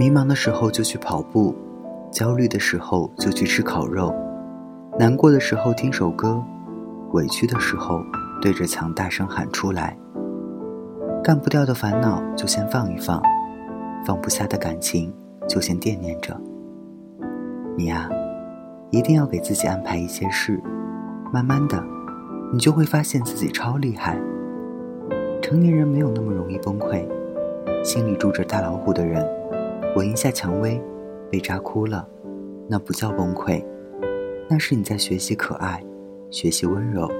迷茫的时候就去跑步，焦虑的时候就去吃烤肉，难过的时候听首歌，委屈的时候对着墙大声喊出来。干不掉的烦恼就先放一放，放不下的感情就先惦念着。你呀，一定要给自己安排一些事，慢慢的，你就会发现自己超厉害。成年人没有那么容易崩溃，心里住着大老虎的人，闻一下蔷薇，被扎哭了，那不叫崩溃，那是你在学习可爱，学习温柔，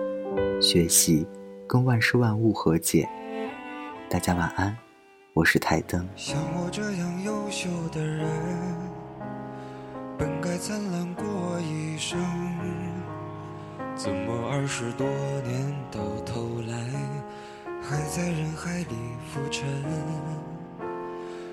学习跟万事万物和解。大家晚安，我是台灯。像我这样优秀的人，本该灿烂过一生，怎么二十多年到头来，还在人海里浮沉？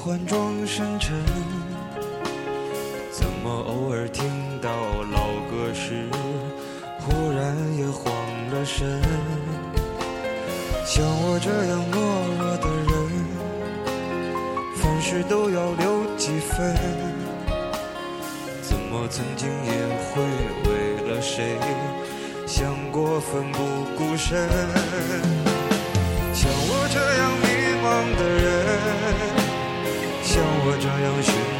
不喜欢装深沉。怎么偶尔听到老歌时，忽然也慌了神？像我这样懦弱的人，凡事都要留几分。怎么曾经也会为了谁，想过奋不顾身？像我这样迷茫的人，像我这样寻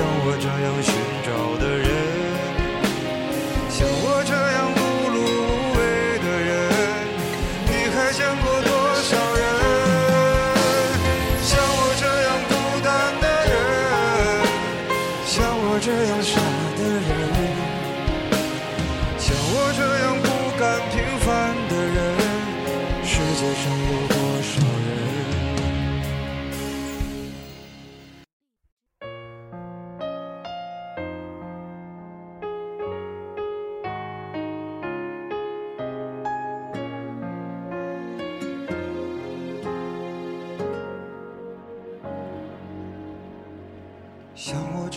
像我这样寻找的人，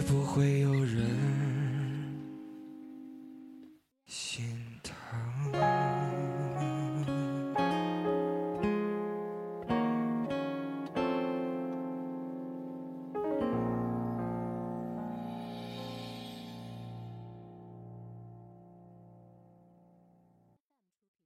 不会有人？